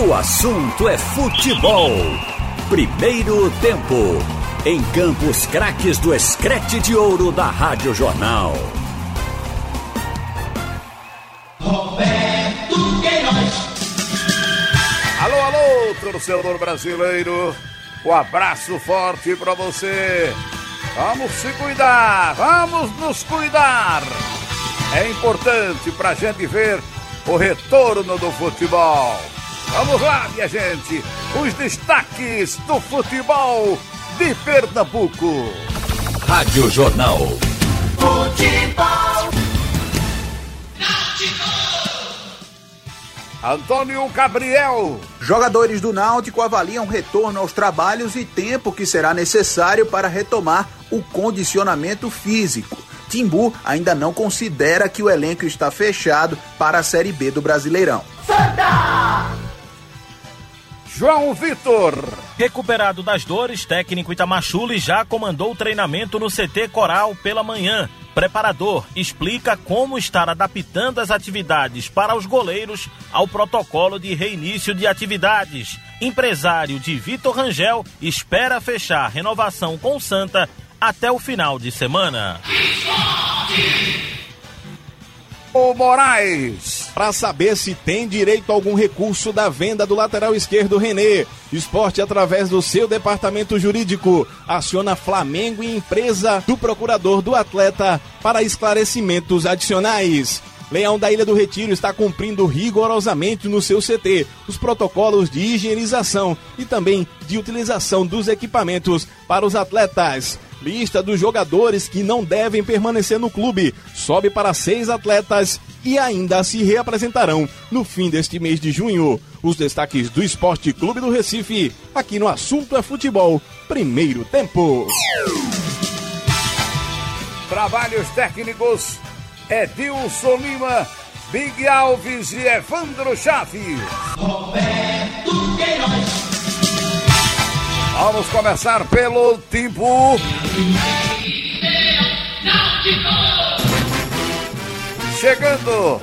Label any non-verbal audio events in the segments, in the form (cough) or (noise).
O assunto é futebol. Primeiro tempo. Em Campos Craques do Escrete de Ouro da Rádio Jornal. Roberto Queiroz. Alô, alô, torcedor brasileiro. Um abraço forte para você. Vamos se cuidar, vamos nos cuidar. É importante para a gente ver o retorno do futebol. Vamos lá, minha gente, os destaques do futebol de Pernambuco. Rádio Jornal. Futebol. Antônio Gabriel. Jogadores do Náutico avaliam retorno aos trabalhos e tempo que será necessário para retomar o condicionamento físico. Timbu ainda não considera que o elenco está fechado para a Série B do Brasileirão. Santa! João Vitor. Recuperado das dores, técnico Itamachule já comandou o treinamento no CT Coral pela manhã. Preparador explica como estar adaptando as atividades para os goleiros ao protocolo de reinício de atividades. Empresário de Vitor Rangel espera fechar renovação com Santa até o final de semana. O Moraes. Para saber se tem direito a algum recurso da venda do lateral esquerdo René, Esporte, através do seu departamento jurídico, aciona Flamengo e empresa do procurador do atleta para esclarecimentos adicionais. Leão da Ilha do Retiro está cumprindo rigorosamente no seu CT os protocolos de higienização e também de utilização dos equipamentos para os atletas. Lista dos jogadores que não devem permanecer no clube sobe para seis atletas e ainda se reapresentarão no fim deste mês de junho. Os destaques do Esporte Clube do Recife, aqui no Assunto é Futebol, primeiro tempo. Trabalhos técnicos Edilson Lima, Big Alves e Evandro Chaves. Roberto Queiroz. Vamos começar pelo Timbu. Chegando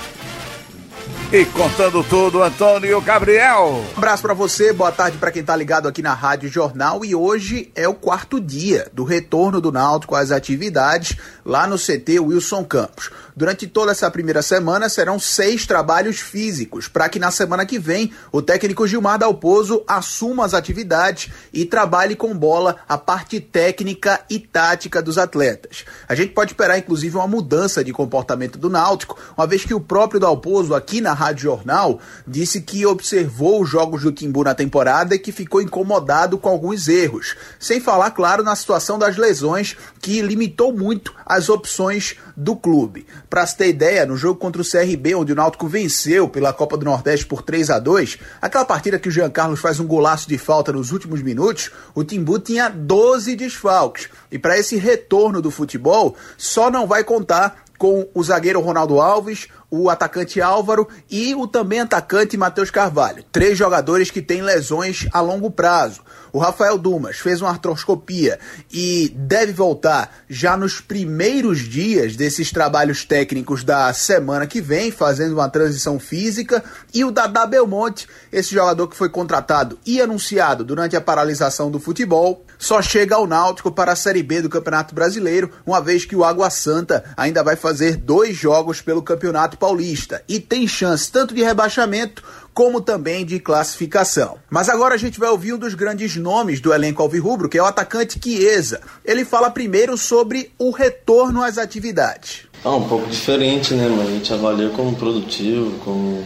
e contando tudo, Antônio Gabriel. Um abraço para você, boa tarde para quem tá ligado aqui na Rádio Jornal e hoje é o quarto dia do retorno do Náutico às atividades lá no CT Wilson Campos. Durante toda essa primeira semana serão seis trabalhos físicos para que na semana que vem o técnico Gilmar Dalpozo assuma as atividades e trabalhe com bola a parte técnica e tática dos atletas. A gente pode esperar inclusive uma mudança de comportamento do Náutico, uma vez que o próprio Dalpozo aqui na Rádio Jornal disse que observou os jogos do Timbu na temporada e que ficou incomodado com alguns erros, sem falar claro na situação das lesões que limitou muito as opções do clube. Para se ter ideia, no jogo contra o CRB, onde o Náutico venceu pela Copa do Nordeste por 3 a 2 aquela partida que o Jean Carlos faz um golaço de falta nos últimos minutos, o Timbu tinha 12 desfalques. E para esse retorno do futebol, só não vai contar com o zagueiro Ronaldo Alves, o atacante Álvaro e o também atacante Matheus Carvalho. Três jogadores que têm lesões a longo prazo. O Rafael Dumas fez uma artroscopia e deve voltar já nos primeiros dias desses trabalhos técnicos da semana que vem, fazendo uma transição física. E o Dadá Belmonte, esse jogador que foi contratado e anunciado durante a paralisação do futebol, só chega ao Náutico para a Série B do Campeonato Brasileiro, uma vez que o Água Santa ainda vai fazer dois jogos pelo Campeonato Paulista e tem chance tanto de rebaixamento como também de classificação. Mas agora a gente vai ouvir um dos grandes nomes do elenco alvirrubro, que é o atacante Chiesa. Ele fala primeiro sobre o retorno às atividades. Ah, um pouco diferente, né? Mas a gente avalia como produtivo, como,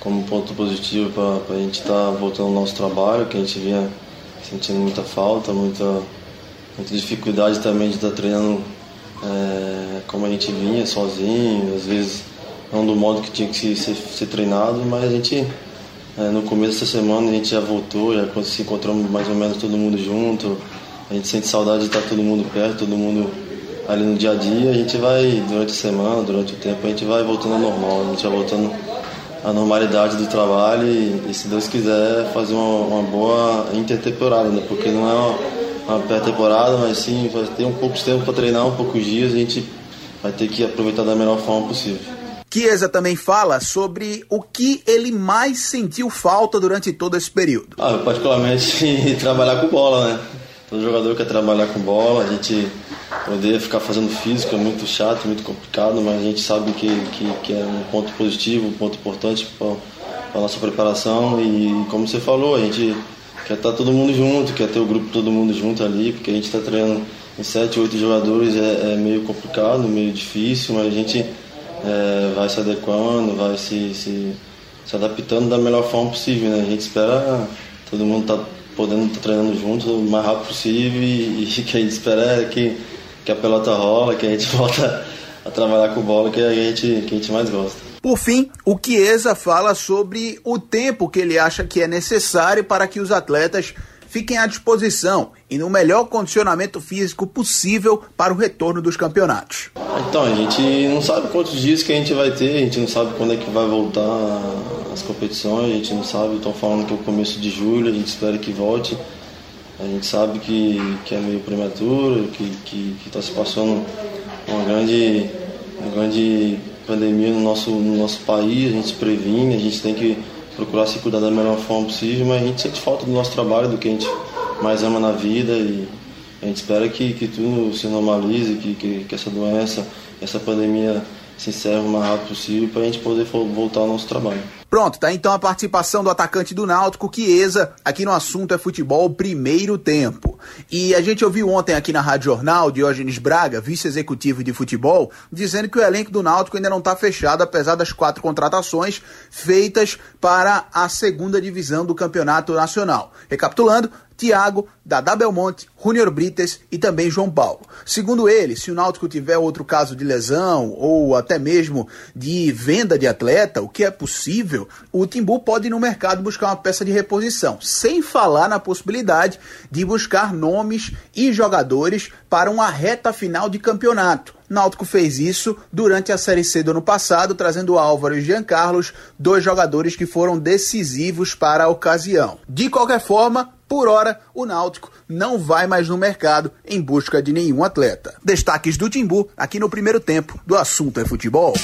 como ponto positivo para a gente estar tá voltando ao nosso trabalho, que a gente vinha sentindo muita falta, muita, muita dificuldade também de estar tá treinando é, como a gente vinha, sozinho, às vezes não do modo que tinha que ser, ser treinado, mas a gente, é, no começo dessa semana, a gente já voltou, já se encontramos mais ou menos todo mundo junto, a gente sente saudade de estar todo mundo perto, todo mundo ali no dia a dia, a gente vai, durante a semana, durante o tempo, a gente vai voltando ao normal, a gente vai voltando à normalidade do trabalho e, e se Deus quiser, fazer uma, uma boa intertemporada, né? porque não é uma, uma pré-temporada, mas sim vai ter um pouco de tempo para treinar, um poucos dias, a gente vai ter que aproveitar da melhor forma possível. Chiesa também fala sobre o que ele mais sentiu falta durante todo esse período. Ah, particularmente (laughs) trabalhar com bola, né? Todo jogador quer trabalhar com bola, a gente poder ficar fazendo físico é muito chato, muito complicado, mas a gente sabe que, que, que é um ponto positivo, um ponto importante para a nossa preparação e como você falou, a gente quer estar tá todo mundo junto, quer ter o grupo todo mundo junto ali, porque a gente está treinando em sete, oito jogadores é, é, meio complicado, meio difícil, mas a gente é, vai se adequando, vai se, se, se, adaptando da melhor forma possível. Né? A gente espera todo mundo tá podendo estar tá treinando junto o mais rápido possível e, e (laughs) que a gente espera é que, que a pelota rola, que a gente (laughs) volta a trabalhar com bola que a gente, que a gente mais gosta. Por fim, o Chiesa fala sobre o tempo que ele acha que é necessário para que os atletas fiquem à disposição e no melhor condicionamento físico possível para o retorno dos campeonatos. Então, a gente não sabe quantos dias que a gente vai ter, a gente não sabe quando é que vai voltar as competições, a gente não sabe, estão falando que é o começo de julho, a gente espera que volte. A gente sabe que, que é meio prematuro, que está se passando uma grande, uma grande pandemia no nosso, no nosso país, a gente previne, a gente tem que procurar se cuidar da melhor forma possível, mas a gente sente falta do nosso trabalho, do que a gente mais ama na vida e a gente espera que, que tudo se normalize, que, que, que essa doença, essa pandemia se encerre o mais rápido possível para a gente poder voltar ao nosso trabalho. Pronto, tá então a participação do atacante do Náutico, Chiesa, aqui no assunto é futebol primeiro tempo. E a gente ouviu ontem aqui na Rádio Jornal, Diógenes Braga, vice-executivo de futebol, dizendo que o elenco do Náutico ainda não está fechado, apesar das quatro contratações feitas para a segunda divisão do Campeonato Nacional. Recapitulando, Thiago, Dadá Belmonte, Júnior Brites e também João Paulo. Segundo ele, se o Náutico tiver outro caso de lesão ou até mesmo de venda de atleta, o que é possível, o Timbu pode ir no mercado buscar uma peça de reposição, sem falar na possibilidade de buscar nomes e jogadores para uma reta final de campeonato. Náutico fez isso durante a Série C do ano passado, trazendo Álvaro e Jean Carlos, dois jogadores que foram decisivos para a ocasião. De qualquer forma, por hora, o Náutico não vai mais no mercado em busca de nenhum atleta. Destaques do Timbu aqui no primeiro tempo do Assunto é Futebol.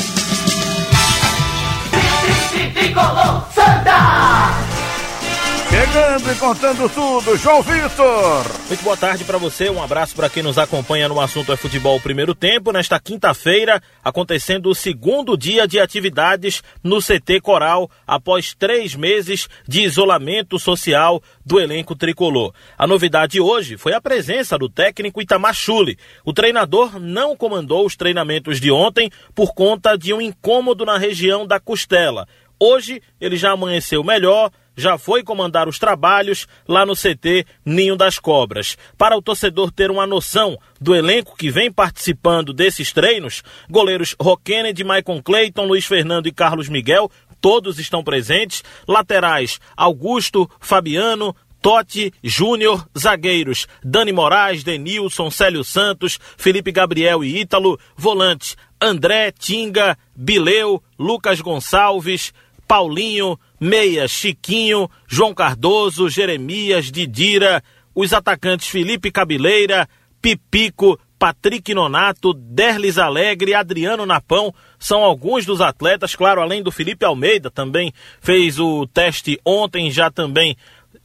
Chegando e contando tudo, João Vitor. Muito boa tarde para você, um abraço para quem nos acompanha no assunto é futebol primeiro tempo. Nesta quinta-feira, acontecendo o segundo dia de atividades no CT Coral, após três meses de isolamento social do elenco tricolor. A novidade hoje foi a presença do técnico Itamar Chuli. O treinador não comandou os treinamentos de ontem por conta de um incômodo na região da costela. Hoje ele já amanheceu melhor já foi comandar os trabalhos lá no CT Ninho das Cobras. Para o torcedor ter uma noção do elenco que vem participando desses treinos, goleiros Roquene, Maicon Clayton, Luiz Fernando e Carlos Miguel, todos estão presentes. Laterais Augusto, Fabiano, Totti, Júnior, zagueiros, Dani Moraes, Denilson, Célio Santos, Felipe Gabriel e Ítalo, volantes, André, Tinga, Bileu, Lucas Gonçalves, Paulinho, Meia, Chiquinho, João Cardoso, Jeremias, Didira, os atacantes Felipe Cabileira, Pipico, Patrick Nonato, Derlis Alegre, Adriano Napão são alguns dos atletas, claro, além do Felipe Almeida, também fez o teste ontem, já também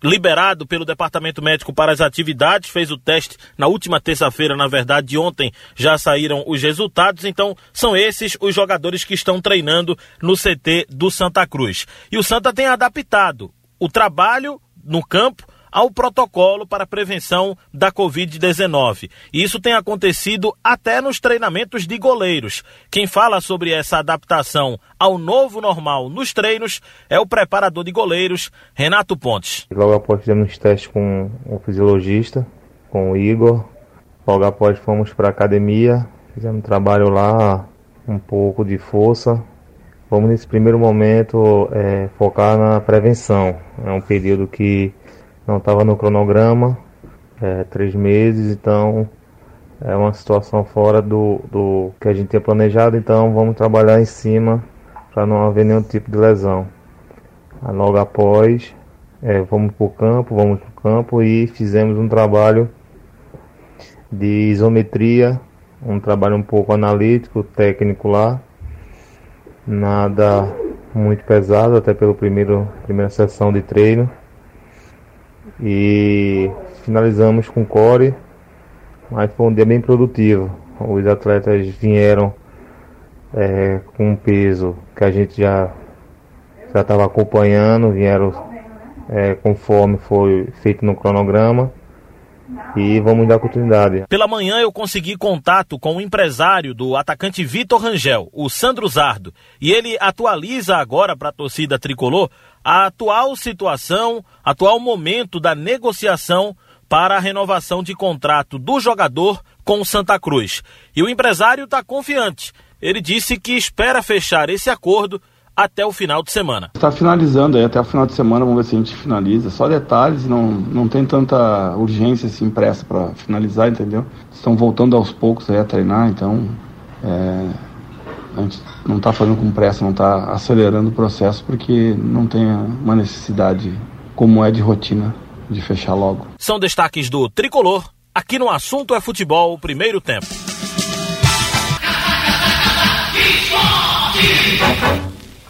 liberado pelo Departamento Médico para as atividades, fez o teste na última terça-feira, na verdade, ontem já saíram os resultados, então são esses os jogadores que estão treinando no CT do Santa Cruz. E o Santa tem adaptado o trabalho no campo ao protocolo para prevenção da Covid-19. E isso tem acontecido até nos treinamentos de goleiros. Quem fala sobre essa adaptação ao novo normal nos treinos é o preparador de goleiros, Renato Pontes. Logo após fizemos teste com o fisiologista, com o Igor. Logo após fomos para a academia, fizemos trabalho lá, um pouco de força, Vamos nesse primeiro momento é, focar na prevenção. É um período que não estava no cronograma, é, três meses, então é uma situação fora do, do que a gente tinha planejado, então vamos trabalhar em cima para não haver nenhum tipo de lesão. Logo após, é, vamos para o campo, vamos para o campo e fizemos um trabalho de isometria, um trabalho um pouco analítico, técnico lá, Nada muito pesado, até primeiro primeira sessão de treino. E finalizamos com core, mas foi um dia bem produtivo. Os atletas vieram é, com um peso que a gente já já estava acompanhando, vieram é, conforme foi feito no cronograma e vamos dar continuidade. Pela manhã eu consegui contato com o empresário do atacante Vitor Rangel, o Sandro Zardo, e ele atualiza agora para a torcida tricolor a atual situação, atual momento da negociação para a renovação de contrato do jogador com Santa Cruz. E o empresário está confiante. Ele disse que espera fechar esse acordo até o final de semana. Está finalizando aí, até o final de semana, vamos ver se a gente finaliza. Só detalhes, não, não tem tanta urgência assim pressa para finalizar, entendeu? Estão voltando aos poucos aí a treinar, então é, a gente não está fazendo com pressa, não está acelerando o processo porque não tem uma necessidade como é de rotina de fechar logo. São destaques do Tricolor, aqui no Assunto é Futebol, primeiro tempo.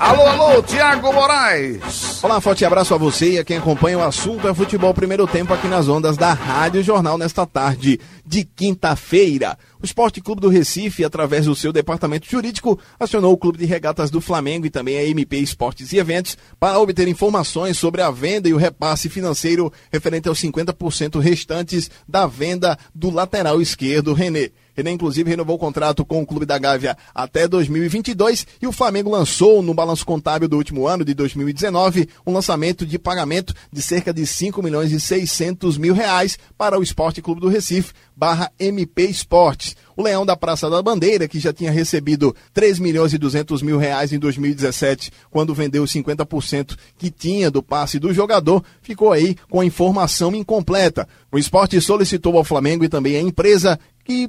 Alô, alô, Tiago Moraes. Olá, forte abraço a você e a quem acompanha o assunto é futebol primeiro tempo aqui nas ondas da Rádio Jornal nesta tarde de quinta-feira. O Esporte Clube do Recife, através do seu departamento jurídico, acionou o Clube de Regatas do Flamengo e também a MP Esportes e Eventos para obter informações sobre a venda e o repasse financeiro referente aos 50% restantes da venda do lateral esquerdo René. René, inclusive, renovou o contrato com o Clube da Gávea até 2022 e o Flamengo lançou no balanço contábil do último ano, de 2019, um lançamento de pagamento de cerca de 5 milhões e 600 mil reais para o Esporte Clube do Recife, barra MP Esportes. O Leão da Praça da Bandeira, que já tinha recebido 3 milhões e 200 mil reais em 2017, quando vendeu os 50% que tinha do passe do jogador, ficou aí com a informação incompleta. O esporte solicitou ao Flamengo e também à empresa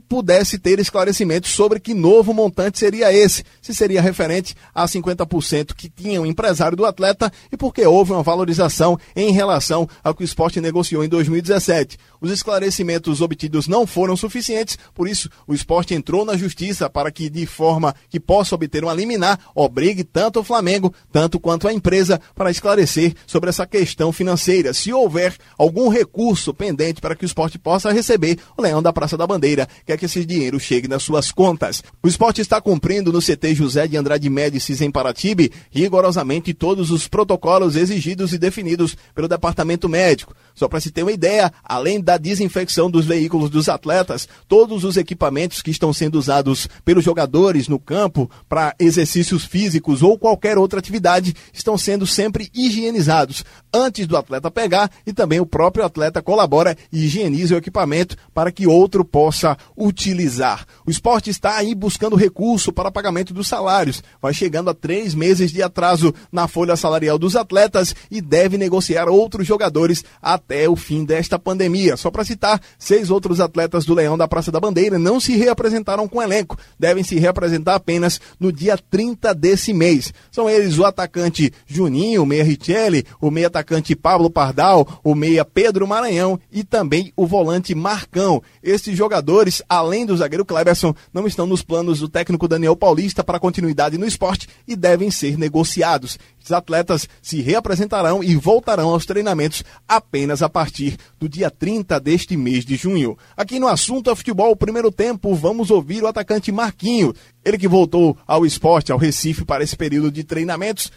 pudesse ter esclarecimentos sobre que novo montante seria esse, se seria referente a 50% que tinha o empresário do atleta e porque houve uma valorização em relação ao que o esporte negociou em 2017. Os esclarecimentos obtidos não foram suficientes, por isso o esporte entrou na justiça para que, de forma que possa obter uma liminar, obrigue tanto o Flamengo, tanto quanto a empresa, para esclarecer sobre essa questão financeira. Se houver algum recurso pendente para que o esporte possa receber, o Leão da Praça da Bandeira quer que esse dinheiro chegue nas suas contas. O esporte está cumprindo no CT José de Andrade Médicis em Paratibe rigorosamente todos os protocolos exigidos e definidos pelo departamento médico. Só para se ter uma ideia, além da desinfecção dos veículos dos atletas, todos os equipamentos que estão sendo usados pelos jogadores no campo para exercícios físicos ou qualquer outra atividade estão sendo sempre higienizados antes do atleta pegar e também o próprio atleta colabora e higieniza o equipamento para que outro possa utilizar. O esporte está aí buscando recurso para pagamento dos salários, vai chegando a três meses de atraso na folha salarial dos atletas e deve negociar outros jogadores até o fim desta pandemia. Só para citar, seis outros atletas do Leão da Praça da Bandeira não se reapresentaram com elenco, devem se reapresentar apenas no dia 30 desse mês. São eles o atacante Juninho, o meia Richelli, o meia atacante Pablo Pardal, o meia Pedro Maranhão e também o volante Marcão. Estes jogadores, além do zagueiro Kleberson, não estão nos planos do técnico Daniel Paulista para continuidade no esporte e devem ser negociados. Os atletas se reapresentarão e voltarão aos treinamentos apenas a partir do dia 30 deste mês de junho. Aqui no assunto é futebol, primeiro tempo, vamos ouvir o atacante Marquinho. Ele que voltou ao esporte, ao Recife, para esse período de treinamentos,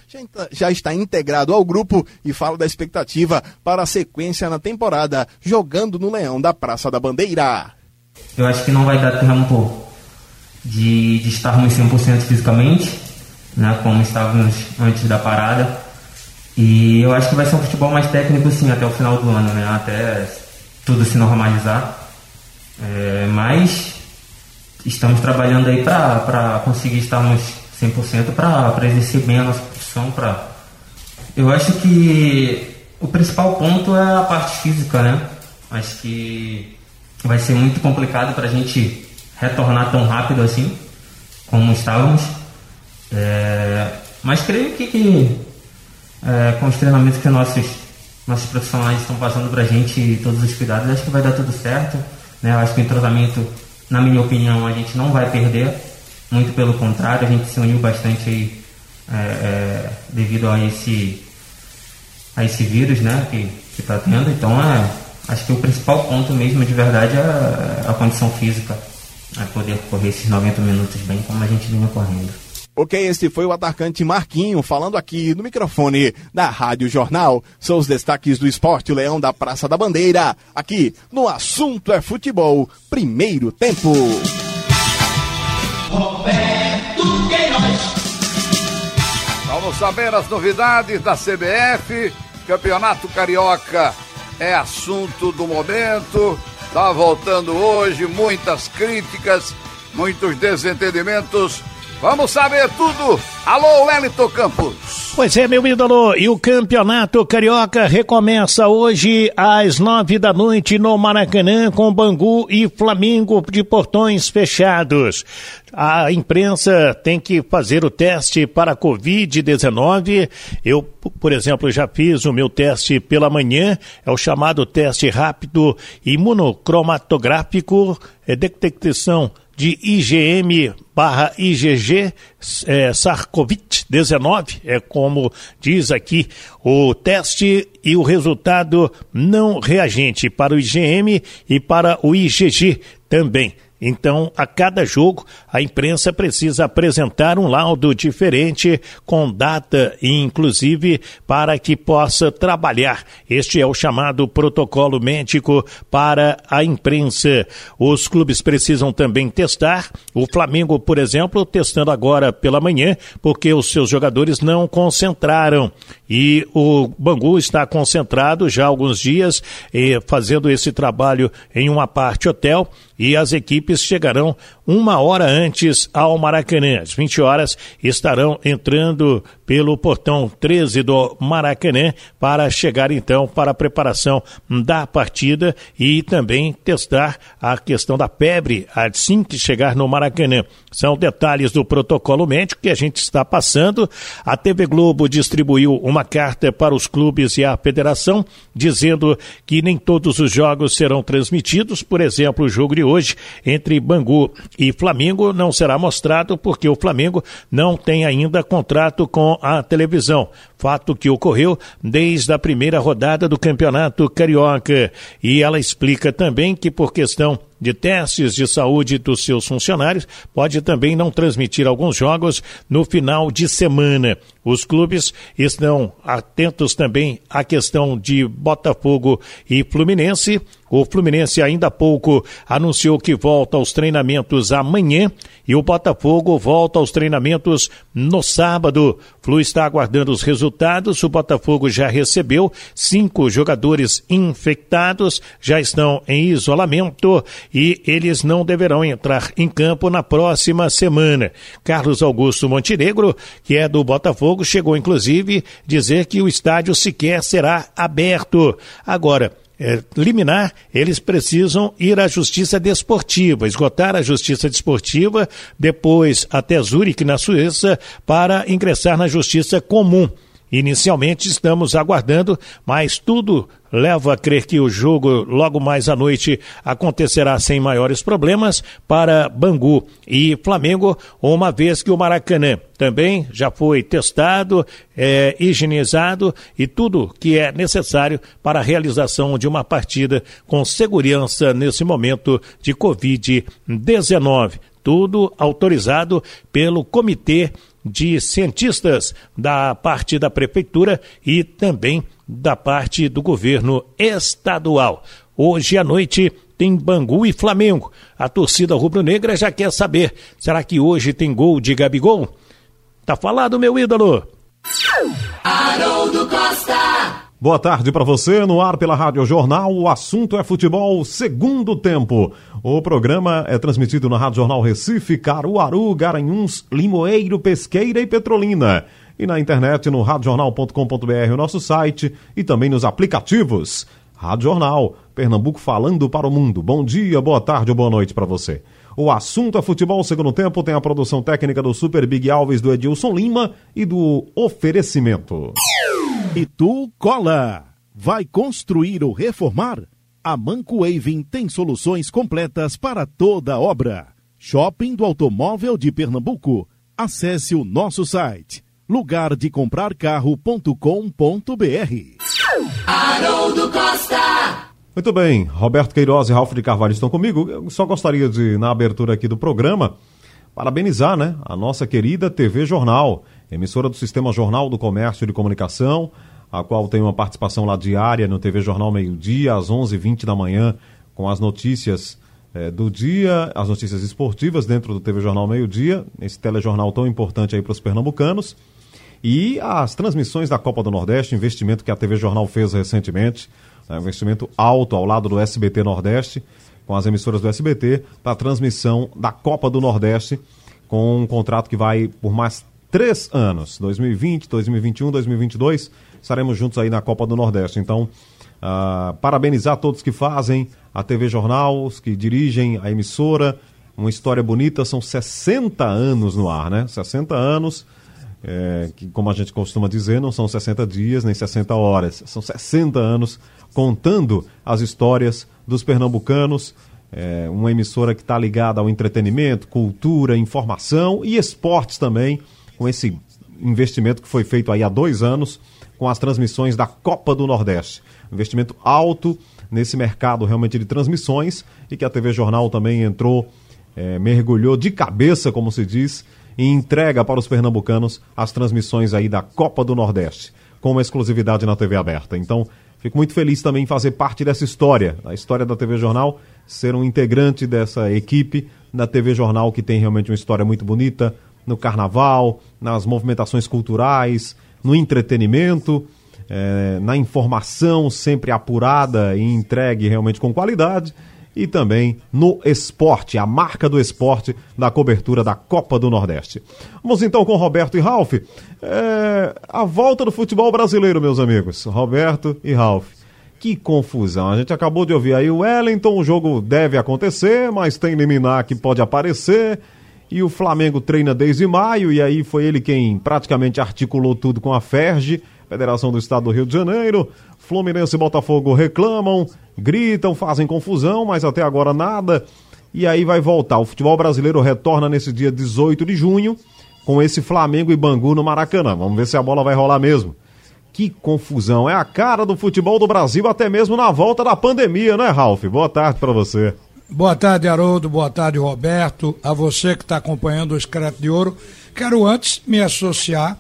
já está integrado ao grupo e fala da expectativa para a sequência na temporada, jogando no Leão da Praça da Bandeira. Eu acho que não vai dar tempo de, de estarmos 100% fisicamente, né, como estávamos antes da parada. E eu acho que vai ser um futebol mais técnico sim até o final do ano, né, até tudo se normalizar. É, mas estamos trabalhando aí para conseguir estarmos 100% para exercer bem a nossa profissão. Pra... Eu acho que o principal ponto é a parte física, né? Acho que vai ser muito complicado para a gente retornar tão rápido assim como estávamos. É, mas creio que, que é, com os treinamentos que nossos, nossos profissionais estão passando para a gente e todos os cuidados, acho que vai dar tudo certo. Né? Eu acho que o entrosamento, na minha opinião, a gente não vai perder. Muito pelo contrário, a gente se uniu bastante aí é, é, devido a esse, a esse vírus né, que está tendo. Então, é, acho que o principal ponto mesmo de verdade é a condição física, é poder correr esses 90 minutos bem como a gente vinha correndo. Ok, esse foi o atacante Marquinho falando aqui no microfone da Rádio Jornal. São os destaques do Esporte Leão da Praça da Bandeira, aqui no Assunto é Futebol, primeiro tempo. Roberto Queiroz. Vamos saber as novidades da CBF. Campeonato Carioca é assunto do momento. Tá voltando hoje, muitas críticas, muitos desentendimentos. Vamos saber tudo. Alô, Wellington Campos. Pois é, meu ídolo, e o Campeonato Carioca recomeça hoje às nove da noite no Maracanã com Bangu e Flamengo de portões fechados. A imprensa tem que fazer o teste para a Covid-19. Eu, por exemplo, já fiz o meu teste pela manhã, é o chamado teste rápido imunocromatográfico, é detecção de IgM barra IgG é, SARS-CoV-19, é como diz aqui o teste e o resultado não reagente para o IgM e para o IgG também. Então, a cada jogo, a imprensa precisa apresentar um laudo diferente, com data inclusive para que possa trabalhar. Este é o chamado protocolo médico para a imprensa. Os clubes precisam também testar. O Flamengo, por exemplo, testando agora pela manhã, porque os seus jogadores não concentraram. E o Bangu está concentrado já há alguns dias, eh, fazendo esse trabalho em uma parte hotel e as equipes chegarão uma hora antes ao Maracanã. Às 20 horas estarão entrando pelo portão 13 do Maracanã para chegar então para a preparação da partida e também testar a questão da febre assim que chegar no Maracanã. São detalhes do protocolo médico que a gente está passando. A TV Globo distribuiu uma carta para os clubes e a federação dizendo que nem todos os jogos serão transmitidos. Por exemplo, o jogo de hoje entre Bangu e Flamengo não será mostrado porque o Flamengo não tem ainda contrato com a televisão. Fato que ocorreu desde a primeira rodada do Campeonato Carioca. E ela explica também que por questão de testes de saúde dos seus funcionários, pode também não transmitir alguns jogos no final de semana. Os clubes estão atentos também à questão de Botafogo e Fluminense. O Fluminense ainda há pouco anunciou que volta aos treinamentos amanhã e o Botafogo volta aos treinamentos no sábado. Flu está aguardando os resultados. O Botafogo já recebeu cinco jogadores infectados, já estão em isolamento e eles não deverão entrar em campo na próxima semana. Carlos Augusto Montenegro, que é do Botafogo, chegou inclusive dizer que o estádio sequer será aberto. Agora, é, liminar, eles precisam ir à justiça desportiva, esgotar a justiça desportiva, depois até Zurique, na Suíça, para ingressar na justiça comum. Inicialmente estamos aguardando, mas tudo leva a crer que o jogo logo mais à noite acontecerá sem maiores problemas para Bangu e Flamengo, uma vez que o Maracanã também já foi testado, é, higienizado e tudo que é necessário para a realização de uma partida com segurança nesse momento de Covid-19. Tudo autorizado pelo Comitê de cientistas da parte da prefeitura e também da parte do governo estadual. Hoje à noite tem Bangu e Flamengo. A torcida rubro-negra já quer saber: será que hoje tem gol de Gabigol? Tá falado, meu ídolo. Haroldo Costa. Boa tarde para você, no ar pela Rádio Jornal. O assunto é futebol, segundo tempo. O programa é transmitido na Rádio Jornal Recife, Caruaru, Garanhuns, Limoeiro, Pesqueira e Petrolina. E na internet no radiojornal.com.br, o nosso site, e também nos aplicativos. Rádio Jornal, Pernambuco falando para o mundo. Bom dia, boa tarde ou boa noite para você. O assunto é futebol, segundo tempo, tem a produção técnica do Super Big Alves, do Edilson Lima e do oferecimento. E tu cola. Vai construir ou reformar? A Manco Waving tem soluções completas para toda obra. Shopping do Automóvel de Pernambuco. Acesse o nosso site lugar de comprar carro.com.br. Haroldo Costa. Muito bem, Roberto Queiroz e Ralf de Carvalho estão comigo. Eu só gostaria de, na abertura aqui do programa, parabenizar né, a nossa querida TV Jornal, emissora do Sistema Jornal do Comércio e de Comunicação, a qual tem uma participação lá diária no TV Jornal Meio Dia, às 11h20 da manhã, com as notícias eh, do dia, as notícias esportivas dentro do TV Jornal Meio Dia, esse telejornal tão importante aí para os pernambucanos. E as transmissões da Copa do Nordeste, investimento que a TV Jornal fez recentemente, né, investimento alto ao lado do SBT Nordeste, com as emissoras do SBT, para a transmissão da Copa do Nordeste, com um contrato que vai por mais três anos 2020, 2021, 2022. Estaremos juntos aí na Copa do Nordeste. Então, uh, parabenizar todos que fazem a TV Jornal, os que dirigem a emissora. Uma história bonita, são 60 anos no ar, né? 60 anos é, que, como a gente costuma dizer, não são 60 dias nem 60 horas, são 60 anos contando as histórias dos pernambucanos. É, uma emissora que está ligada ao entretenimento, cultura, informação e esportes também, com esse investimento que foi feito aí há dois anos com as transmissões da Copa do Nordeste. Investimento alto nesse mercado realmente de transmissões e que a TV Jornal também entrou, é, mergulhou de cabeça, como se diz, e entrega para os pernambucanos as transmissões aí da Copa do Nordeste, com uma exclusividade na TV aberta. Então, fico muito feliz também em fazer parte dessa história, da história da TV Jornal, ser um integrante dessa equipe da TV Jornal que tem realmente uma história muito bonita no carnaval, nas movimentações culturais, no entretenimento, é, na informação sempre apurada e entregue realmente com qualidade e também no esporte, a marca do esporte da cobertura da Copa do Nordeste. Vamos então com Roberto e Ralf. É, a volta do futebol brasileiro, meus amigos. Roberto e Ralf. Que confusão. A gente acabou de ouvir aí o Wellington, o jogo deve acontecer, mas tem liminar que pode aparecer. E o Flamengo treina desde maio, e aí foi ele quem praticamente articulou tudo com a FERJ, Federação do Estado do Rio de Janeiro. Fluminense e Botafogo reclamam, gritam, fazem confusão, mas até agora nada. E aí vai voltar. O futebol brasileiro retorna nesse dia 18 de junho com esse Flamengo e Bangu no Maracanã. Vamos ver se a bola vai rolar mesmo. Que confusão. É a cara do futebol do Brasil, até mesmo na volta da pandemia, né, Ralf? Boa tarde para você. Boa tarde, Haroldo. Boa tarde, Roberto. A você que está acompanhando o Escreto de Ouro. Quero antes me associar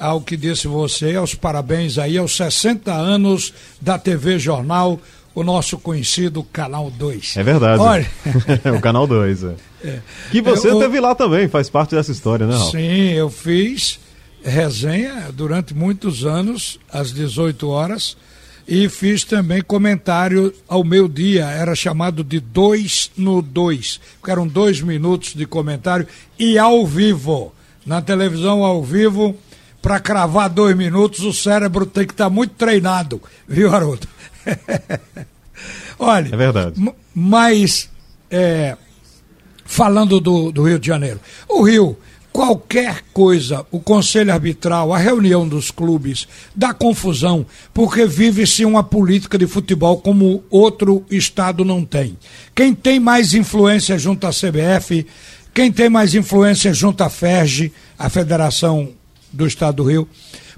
ao que disse você, aos parabéns aí aos 60 anos da TV Jornal, o nosso conhecido Canal 2. É verdade. Olha... (laughs) o Canal 2, é. (laughs) é. Que você eu... teve lá também, faz parte dessa história, né, Raul? Sim, eu fiz resenha durante muitos anos, às 18 horas, e fiz também comentário ao meu dia, era chamado de dois no dois, eram dois minutos de comentário e ao vivo. Na televisão ao vivo, para cravar dois minutos, o cérebro tem que estar tá muito treinado, viu, Haroldo? (laughs) Olha. É verdade. Mas, é, falando do, do Rio de Janeiro, o Rio, qualquer coisa, o conselho arbitral, a reunião dos clubes, dá confusão, porque vive-se uma política de futebol como outro estado não tem. Quem tem mais influência junto à CBF, quem tem mais influência junto à FERJ, a Federação do Estado do Rio,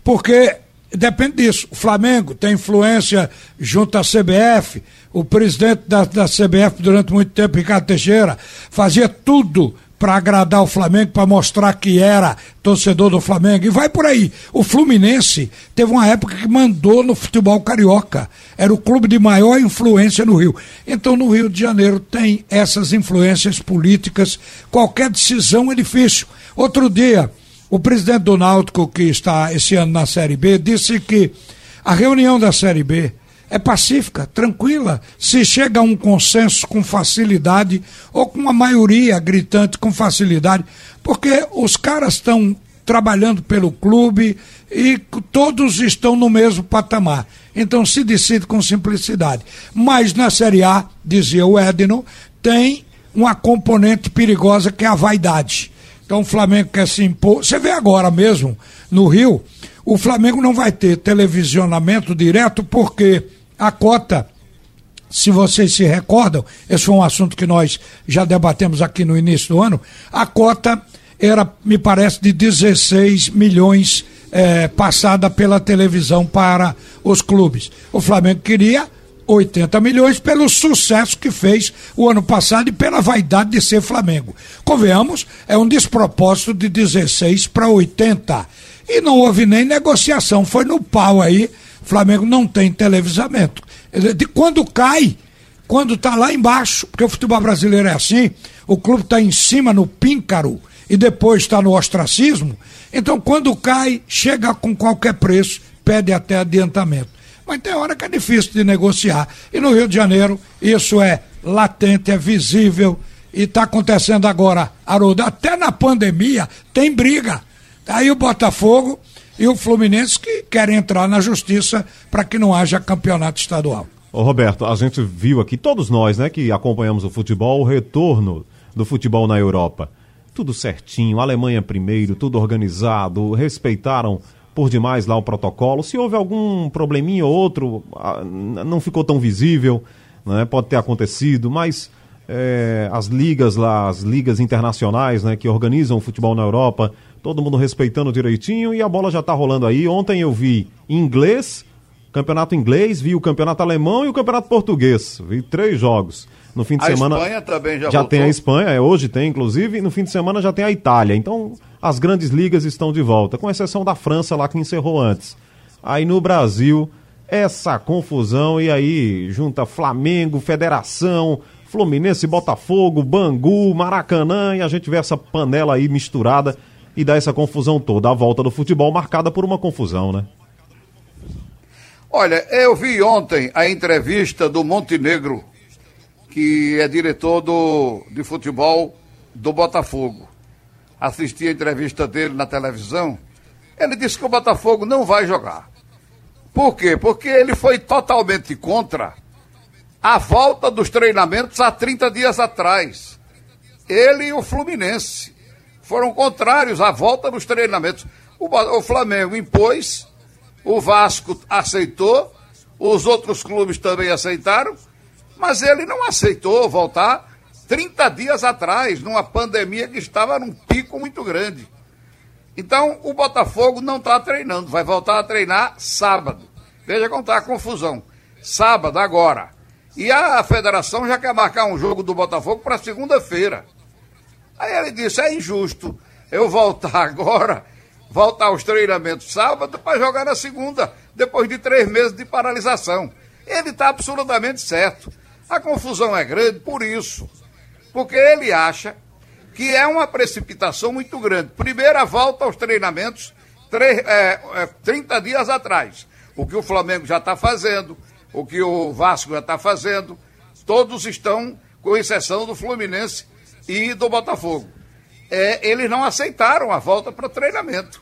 porque depende disso. O Flamengo tem influência junto à CBF, o presidente da, da CBF durante muito tempo, Ricardo Teixeira, fazia tudo para agradar o Flamengo, para mostrar que era torcedor do Flamengo. E vai por aí. O Fluminense teve uma época que mandou no futebol carioca. Era o clube de maior influência no Rio. Então, no Rio de Janeiro tem essas influências políticas. Qualquer decisão é difícil. Outro dia, o presidente do Náutico, que está esse ano na Série B, disse que a reunião da Série B é pacífica, tranquila, se chega a um consenso com facilidade ou com uma maioria gritante com facilidade, porque os caras estão trabalhando pelo clube e todos estão no mesmo patamar. Então se decide com simplicidade. Mas na Série A, dizia o Edno, tem uma componente perigosa que é a vaidade. Então o Flamengo quer se impor. Você vê agora mesmo, no Rio, o Flamengo não vai ter televisionamento direto porque a cota, se vocês se recordam, esse foi um assunto que nós já debatemos aqui no início do ano, a cota era, me parece, de 16 milhões é, passada pela televisão para os clubes. O Flamengo queria 80 milhões pelo sucesso que fez o ano passado e pela vaidade de ser Flamengo. Convenhamos, é um despropósito de 16 para 80. E não houve nem negociação, foi no pau aí. Flamengo não tem televisamento. De quando cai, quando está lá embaixo, porque o futebol brasileiro é assim, o clube está em cima no píncaro e depois está no ostracismo, então quando cai, chega com qualquer preço, pede até adiantamento. Mas tem hora que é difícil de negociar. E no Rio de Janeiro, isso é latente, é visível e está acontecendo agora, Haroldo. Até na pandemia tem briga. Aí o Botafogo e o Fluminense que querem entrar na justiça para que não haja campeonato estadual. Ô Roberto, a gente viu aqui, todos nós, né, que acompanhamos o futebol, o retorno do futebol na Europa. Tudo certinho, Alemanha primeiro, tudo organizado, respeitaram por demais lá o protocolo. Se houve algum probleminha ou outro, não ficou tão visível, né, pode ter acontecido, mas é, as ligas lá, as ligas internacionais, né, que organizam o futebol na Europa, todo mundo respeitando direitinho e a bola já está rolando aí. Ontem eu vi inglês, campeonato inglês, vi o campeonato alemão e o campeonato português. Vi três jogos. No fim de a semana. Espanha também já Já voltou. tem a Espanha, é, hoje tem, inclusive, e no fim de semana já tem a Itália. Então, as grandes ligas estão de volta, com exceção da França lá que encerrou antes. Aí no Brasil, essa confusão, e aí junta Flamengo, Federação, Fluminense, Botafogo, Bangu, Maracanã, e a gente vê essa panela aí misturada e dá essa confusão toda. A volta do futebol marcada por uma confusão, né? Olha, eu vi ontem a entrevista do Montenegro, que é diretor do, de futebol do Botafogo. Assisti a entrevista dele na televisão. Ele disse que o Botafogo não vai jogar. Por quê? Porque ele foi totalmente contra a volta dos treinamentos há 30 dias atrás. Ele e o Fluminense foram contrários à volta dos treinamentos. O, Flamengo impôs, o Vasco aceitou, os outros clubes também aceitaram, mas ele não aceitou voltar 30 dias atrás, numa pandemia que estava num pico muito grande. Então, o Botafogo não está treinando, vai voltar a treinar sábado. Veja como está a confusão. Sábado, agora. E a federação já quer marcar um jogo do Botafogo para segunda-feira. Aí ele disse: é injusto eu voltar (laughs) agora, voltar aos treinamentos sábado para jogar na segunda, depois de três meses de paralisação. Ele está absolutamente certo. A confusão é grande por isso. Porque ele acha que é uma precipitação muito grande. Primeira volta aos treinamentos três, é, é, 30 dias atrás. O que o Flamengo já está fazendo, o que o Vasco já está fazendo, todos estão, com exceção do Fluminense e do Botafogo. É, eles não aceitaram a volta para treinamento,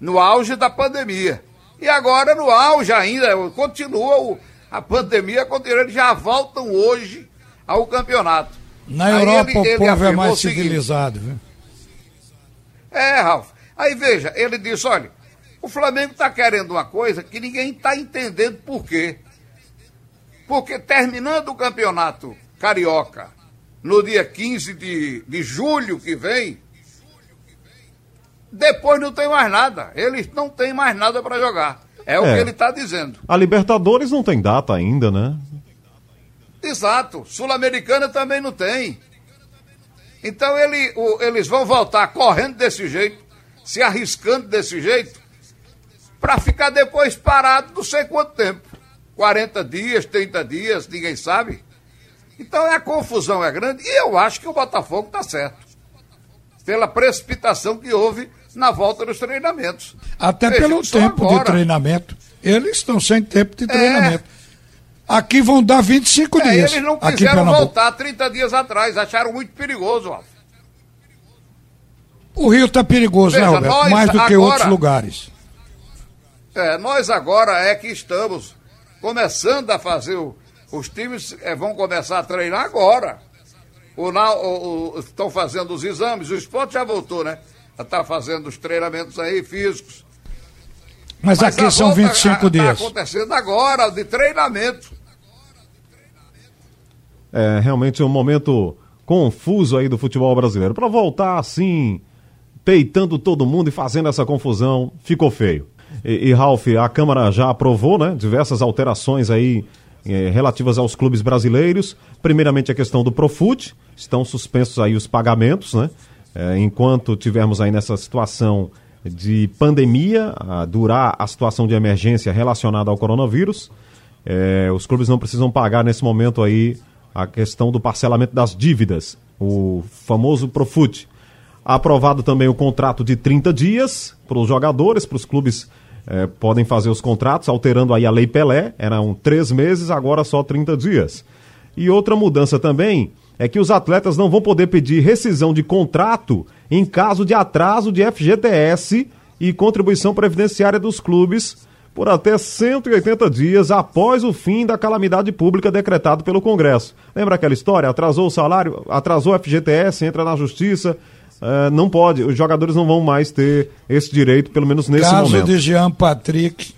no auge da pandemia. E agora, no auge ainda, continua o, a pandemia, continua, eles já voltam hoje ao campeonato. Na Aí Europa ele- o ele povo é mais civilizado, viu? é, Ralf. Aí veja, ele disse: olha, o Flamengo está querendo uma coisa que ninguém está entendendo por quê. Porque terminando o campeonato carioca no dia 15 de, de julho que vem, depois não tem mais nada. Eles não têm mais nada para jogar. É, o É. que ele está dizendo. A Libertadores não tem data ainda, né? Exato. Sul-Americana também não tem. Então ele, o- eles vão voltar correndo desse jeito, se arriscando desse jeito, para ficar depois parado não sei quanto tempo. 40 dias, 30 dias, ninguém sabe. Então a confusão é grande e eu acho que o Botafogo está certo. Pela precipitação que houve na volta dos treinamentos. Até Veja, pelo tempo agora- de treinamento. Eles estão sem tempo de É. treinamento. Aqui vão dar 25 É, dias. eles não quiseram voltar 30 dias atrás, acharam muito perigoso. O Rio está perigoso, Veja, né, Roberto? nós Mais do que agora- outros lugares. É, nós agora é que estamos começando a fazer o- os times é, vão começar a treinar agora. O- o- estão fazendo os exames, o esporte já voltou, né? Está fazendo os treinamentos aí físicos. Mas, aqui a são volta 25 Está dias. acontecendo agora, de treinamento. É realmente um momento confuso aí do futebol brasileiro. Para voltar assim peitando todo mundo e fazendo essa confusão, ficou feio. E, e Ralf, a Câmara já aprovou, né, diversas alterações aí eh, relativas aos clubes brasileiros. Primeiramente a questão do Profut, estão suspensos aí os pagamentos, né? Eh, enquanto tivermos aí nessa situação de pandemia, a durar a situação de emergência relacionada ao coronavírus, eh, os clubes não precisam pagar nesse momento aí a questão do parcelamento das dívidas, o famoso Profut. Aprovado também o contrato de 30 dias para os jogadores, para os clubes eh, podem fazer os contratos, alterando aí a Lei Pelé, eram três meses, agora só 30 dias. E outra mudança também é que os atletas não vão poder pedir rescisão de contrato em caso de atraso de FGTS e contribuição previdenciária dos clubes por até 180 dias após o fim da calamidade pública decretado pelo Congresso. Lembra aquela história? Atrasou o salário, atrasou o FGTS, entra na justiça. Uh, não pode, os jogadores não vão mais ter esse direito, pelo menos nesse Caso momento. de Jean Patrick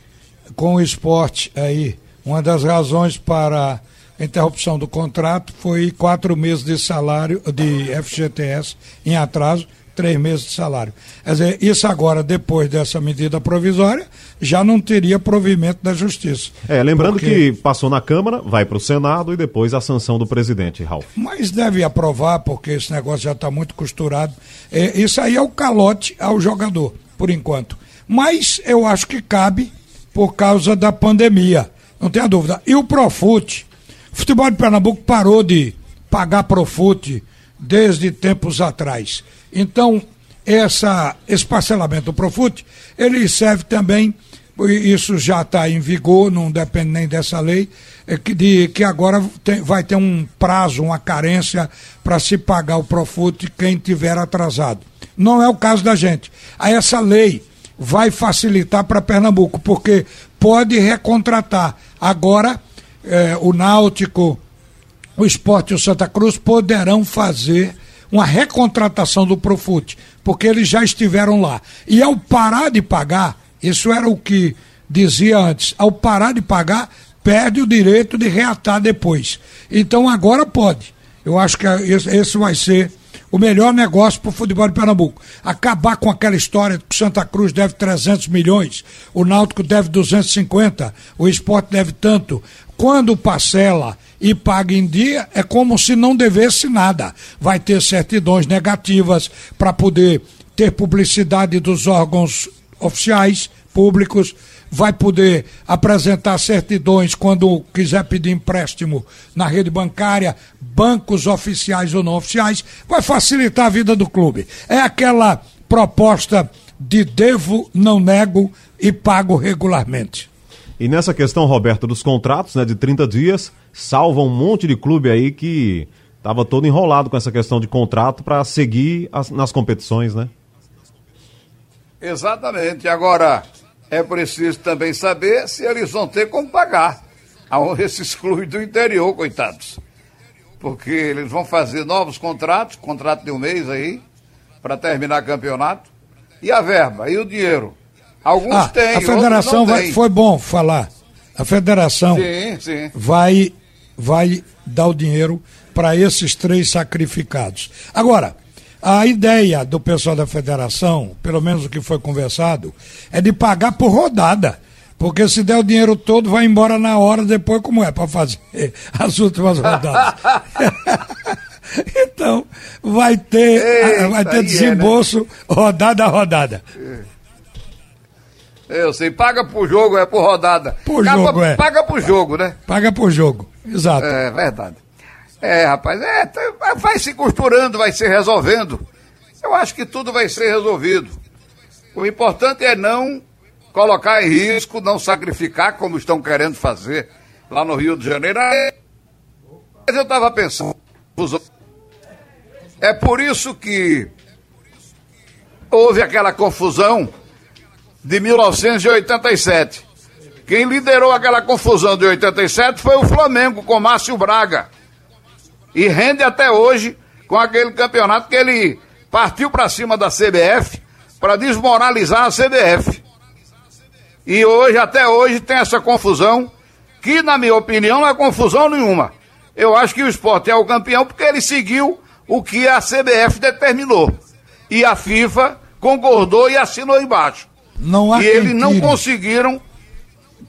com o esporte aí, uma das razões para interrupção do contrato foi quatro meses de salário de FGTS em atraso três meses de salário. Quer dizer, isso agora, depois dessa medida provisória, já não teria provimento da justiça. É, lembrando Porque... que passou na Câmara, vai para o Senado e depois a sanção do presidente, Ralf. Mas deve aprovar, porque esse negócio já está muito costurado. É, isso aí é o calote ao jogador, por enquanto. Mas eu acho que cabe por causa da pandemia, não tenha dúvida. E o Profute, o futebol de Pernambuco parou de pagar Profute desde tempos atrás. Então, essa, esse parcelamento do Profut, ele serve também, isso já está em vigor, não depende nem dessa lei, é de, que agora tem, vai ter um prazo, uma carência para se pagar o Profut quem tiver atrasado. Não é o caso da gente. Aí essa lei vai facilitar para Pernambuco, porque pode recontratar. Agora, eh, o Náutico, o Esporte e o Santa Cruz poderão fazer uma recontratação do Profut, porque eles já estiveram lá. E ao parar de pagar, isso era o que dizia antes, ao parar de pagar, perde o direito de reatar depois. Então agora pode. Eu acho que esse vai ser o melhor negócio para o futebol de Pernambuco. Acabar com aquela história que Santa Cruz deve 300 milhões, o Náutico deve 250, o esporte deve tanto. Quando parcela e paga em dia, é como se não devesse nada. Vai ter certidões negativas para poder ter publicidade dos órgãos oficiais, públicos, vai poder apresentar certidões quando quiser pedir empréstimo na rede bancária, bancos oficiais ou não oficiais, vai facilitar a vida do clube. É aquela proposta de devo, não nego e pago regularmente. E nessa questão, Roberto, dos contratos, né, de 30 dias, salva um monte de clube aí que estava todo enrolado com essa questão de contrato para seguir as, nas competições, né? Exatamente. Agora, é preciso também saber se eles vão ter como pagar a esses (laughs) clubes do interior, coitados. Porque eles vão fazer novos contratos, contrato de um mês aí, para terminar campeonato. E a verba, e o dinheiro? Alguns ah, têm, A federação vai, foi bom falar. A federação sim, sim. vai vai dar o dinheiro para esses três sacrificados. Agora, a ideia do pessoal da federação, pelo menos o que foi conversado, é de pagar por rodada. Porque se der o dinheiro todo, vai embora na hora depois, como é, para fazer (laughs) as últimas rodadas. (laughs) então, vai ter, Eita, vai ter desembolso é, né? rodada a rodada. Eu sei, paga por jogo, é por rodada. Por Acaba, jogo, é. Paga por jogo, né? Paga por jogo, exato. É verdade. É, rapaz, é, tá, vai se costurando, vai se resolvendo. Eu acho que tudo vai ser resolvido. O importante é não colocar em risco, não sacrificar como estão querendo fazer lá no Rio de Janeiro. Mas eu estava pensando, é por isso que houve aquela confusão de 1987. Quem liderou aquela confusão de 87 foi o Flamengo com Márcio Braga. E rende até hoje com aquele campeonato que ele partiu para cima da CBF para desmoralizar a CBF. E hoje, até hoje, tem essa confusão, que na minha opinião não é confusão nenhuma. Eu acho que o esporte é o campeão porque ele seguiu o que a CBF determinou. E a FIFA concordou e assinou embaixo. Não há e eles não conseguiram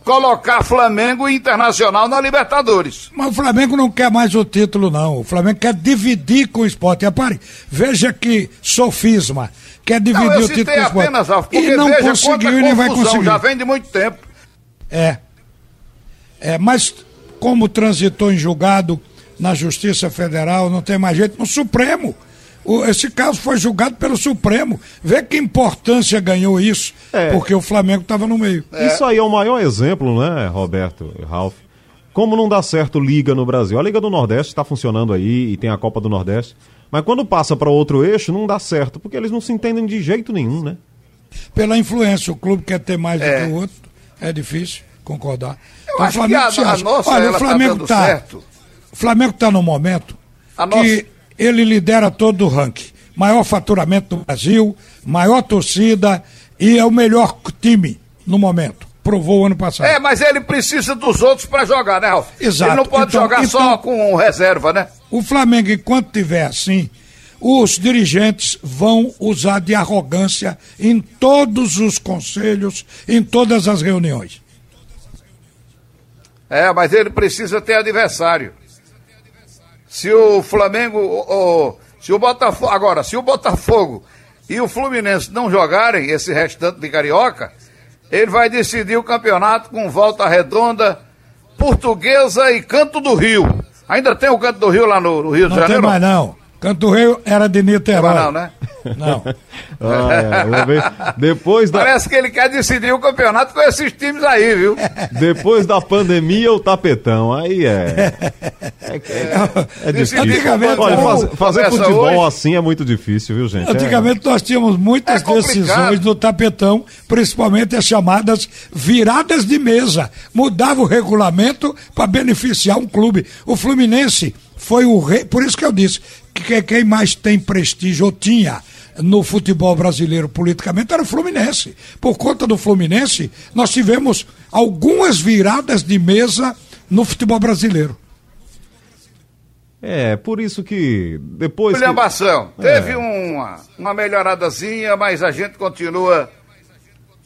colocar Flamengo e Internacional na Libertadores. Mas o Flamengo não quer mais o título, não. O Flamengo quer dividir com o esporte. Repare, veja que sofisma. Quer dividir não, o título com o esporte. apenas, Alf, e não conseguiu e nem vai conseguir. já vem de muito tempo. É. É, mas como transitou em julgado na Justiça Federal, não tem mais jeito, no Supremo. O- esse caso foi julgado pelo Supremo. Vê que importância ganhou isso, É. porque o Flamengo estava no meio. Isso aí é o maior exemplo, né, Roberto e Ralf? Como não dá certo liga no Brasil. A Liga do Nordeste está funcionando aí e tem a Copa do Nordeste. Mas quando passa para outro eixo, não dá certo, porque eles não se entendem de jeito nenhum, né? Pela influência, o clube quer ter mais É. do que o outro. É difícil concordar. Eu acho que a- se a acha. nossa, Olha, o tá Flamengo dando tá, certo. O Flamengo está no momento A que nossa- ele lidera todo o ranking. Maior faturamento do Brasil, maior torcida e é o melhor time no momento. Provou ano passado. É, mas ele precisa dos outros para jogar, né, Ralf? Exato. Ele não pode Então- jogar só então- com reserva, né? O Flamengo, enquanto tiver assim, os dirigentes vão usar de arrogância em todos os conselhos, em todas as reuniões. É, mas ele precisa ter adversário. Se o Flamengo, o- se o Botafogo, agora, se o Botafogo e o Fluminense não jogarem esse restante de carioca, ele vai decidir o campeonato com volta redonda, portuguesa e Canto do Rio. Ainda tem o Canto do Rio lá no, no Rio de Não tem Janeiro? mais não. Canto Rei era de Niterói. Não, né? Não. (laughs) Ah, é. Depois da, Parece que ele quer decidir o campeonato com esses times aí, viu? depois da pandemia, o tapetão. Aí é. É, é, é difícil. Antigamente, Olha, faz- fazer futebol hoje- assim é muito difícil, viu, gente? É- Antigamente nós tínhamos muitas É decisões no tapetão, principalmente as chamadas viradas de mesa. Mudava o regulamento para beneficiar um clube. O Fluminense foi o rei, por isso que eu disse que quem mais tem prestígio ou tinha no futebol brasileiro politicamente era o Fluminense. Por conta do Fluminense, nós tivemos algumas viradas de mesa no futebol brasileiro. É, por isso que depois. William que- Bação, É. teve uma, uma melhoradazinha, mas a gente continua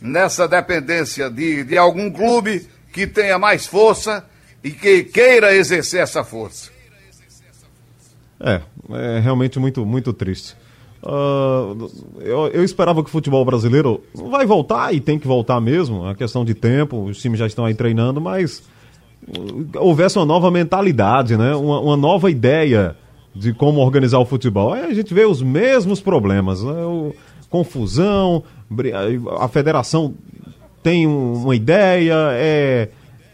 nessa dependência de, de algum clube que tenha mais força e que queira exercer essa força. É, é realmente muito, muito triste. Ah, eu, eu esperava que o futebol brasileiro vai voltar e tem que voltar mesmo, é questão de tempo, os times já estão aí treinando, mas uh, houvesse uma nova mentalidade, né? uma, uma nova ideia de como organizar o futebol. Aí a gente vê os mesmos problemas, né? O- confusão, a federação tem um- uma ideia, é,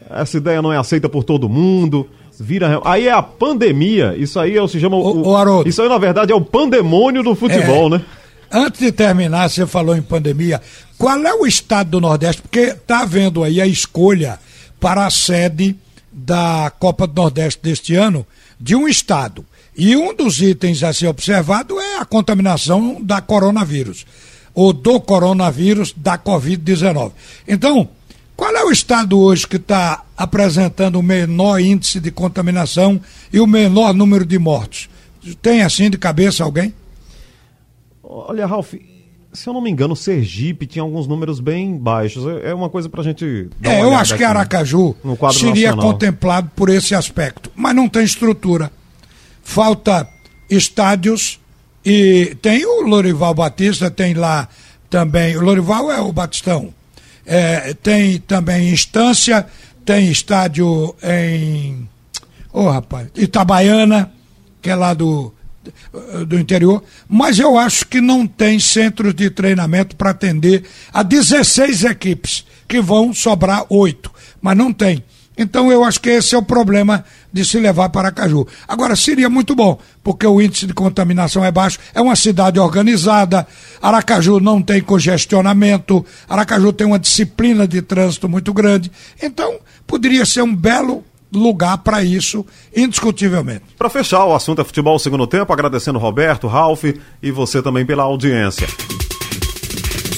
essa ideia não é aceita por todo mundo. Vira, aí é a pandemia, isso aí é, o- se chama. o- ô, Haroldo. isso aí, na verdade, é o pandemônio do futebol, É. né? Antes de terminar, você falou em pandemia. Qual é o estado do Nordeste? Porque está havendo aí a escolha para a sede da Copa do Nordeste deste ano de um estado. E um dos itens a ser observado é a contaminação da coronavírus, ou do coronavírus da Covid-19. Então, qual é o estado hoje que está apresentando o menor índice de contaminação e o menor número de mortos? Tem assim de cabeça alguém? Olha, Ralf, se eu não me engano, Sergipe tinha alguns números bem baixos. É é uma coisa pra gente. dar uma É, eu acho que Aracaju seria nacional. contemplado por esse aspecto, mas não tem estrutura. Falta estádios e tem o Lorival Batista, tem lá também. O Lorival é o Batistão. É, tem também instância, tem estádio em. Ô rapaz, Itabaiana, que é lá do, do interior, mas eu acho que não tem centros de treinamento para atender a 16 equipes, que vão sobrar oito, mas não tem. Então eu acho que esse é o problema de se levar para Aracaju. Agora, seria muito bom, porque o índice de contaminação é baixo, é uma cidade organizada, Aracaju não tem congestionamento, Aracaju tem uma disciplina de trânsito muito grande. Então, poderia ser um belo lugar para isso, indiscutivelmente. Para fechar o assunto é futebol segundo tempo, agradecendo Roberto, Ralf e você também pela audiência.